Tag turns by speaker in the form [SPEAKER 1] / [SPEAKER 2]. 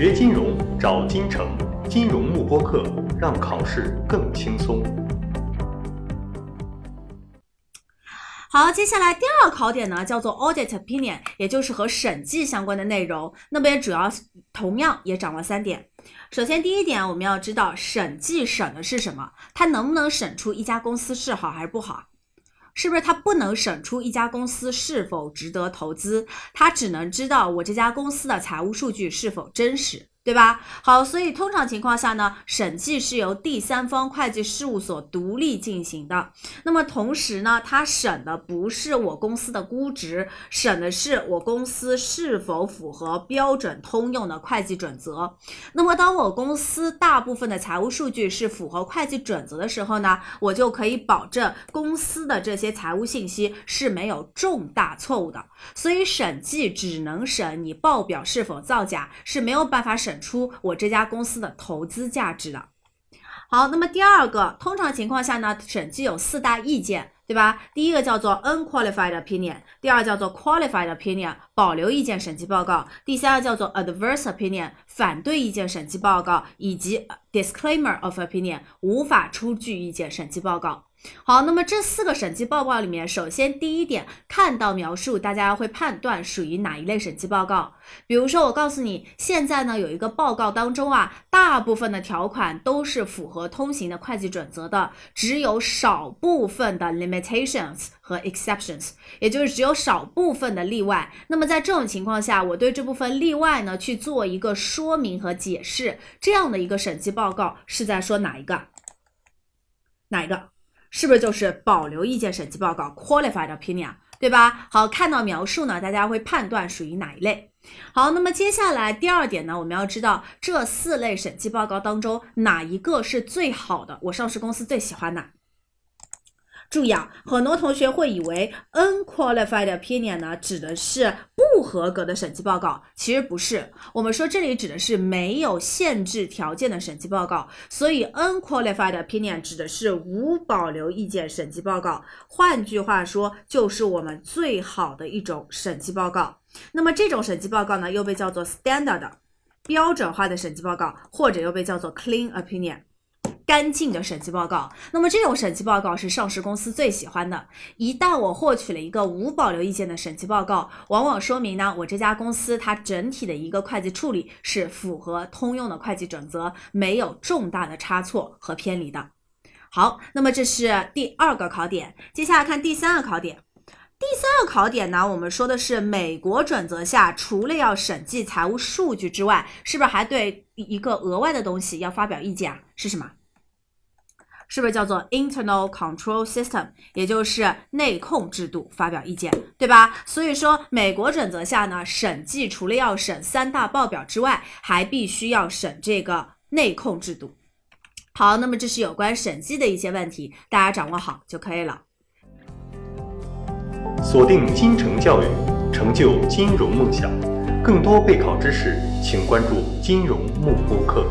[SPEAKER 1] 学金融找金城，金融慕播课，让考试更轻松。
[SPEAKER 2] 好，接下来第二个考点呢，叫做 audit opinion，也就是和审计相关的内容。那边主要同样也掌握三点。首先，第一点我们要知道审计审的是什么，它能不能审出一家公司是好还是不好？是不是他不能审出一家公司是否值得投资？他只能知道我这家公司的财务数据是否真实。对吧？好，所以通常情况下呢，审计是由第三方会计事务所独立进行的。那么同时呢，它审的不是我公司的估值，审的是我公司是否符合标准通用的会计准则。那么当我公司大部分的财务数据是符合会计准则的时候呢，我就可以保证公司的这些财务信息是没有重大错误的。所以审计只能审你报表是否造假，是没有办法审。出我这家公司的投资价值的。好，那么第二个，通常情况下呢，审计有四大意见，对吧？第一个叫做 unqualified opinion，第二叫做 qualified opinion，保留意见审计报告；第三个叫做 adverse opinion，反对意见审计报告；以及 disclaimer of opinion，无法出具意见审计报告。好，那么这四个审计报告里面，首先第一点，看到描述，大家会判断属于哪一类审计报告。比如说，我告诉你，现在呢有一个报告当中啊，大部分的条款都是符合通行的会计准则的，只有少部分的 limitations 和 exceptions，也就是只有少部分的例外。那么在这种情况下，我对这部分例外呢去做一个说明和解释，这样的一个审计报告是在说哪一个？哪一个？是不是就是保留意见审计报告 （qualified opinion），对吧？好，看到描述呢，大家会判断属于哪一类。好，那么接下来第二点呢，我们要知道这四类审计报告当中哪一个是最好的，我上市公司最喜欢哪。注意啊，很多同学会以为 unqualified opinion 呢指的是不合格的审计报告，其实不是。我们说这里指的是没有限制条件的审计报告，所以 unqualified opinion 指的是无保留意见审计报告。换句话说，就是我们最好的一种审计报告。那么这种审计报告呢，又被叫做 standard 标准化的审计报告，或者又被叫做 clean opinion。干净的审计报告，那么这种审计报告是上市公司最喜欢的。一旦我获取了一个无保留意见的审计报告，往往说明呢，我这家公司它整体的一个会计处理是符合通用的会计准则，没有重大的差错和偏离的。好，那么这是第二个考点，接下来看第三个考点。第三个考点呢，我们说的是美国准则下，除了要审计财务数据之外，是不是还对一个额外的东西要发表意见啊？是什么？是不是叫做 internal control system，也就是内控制度发表意见，对吧？所以说，美国准则下呢，审计除了要审三大报表之外，还必须要审这个内控制度。好，那么这是有关审计的一些问题，大家掌握好就可以了。
[SPEAKER 1] 锁定金城教育，成就金融梦想。更多备考知识，请关注金融慕播课。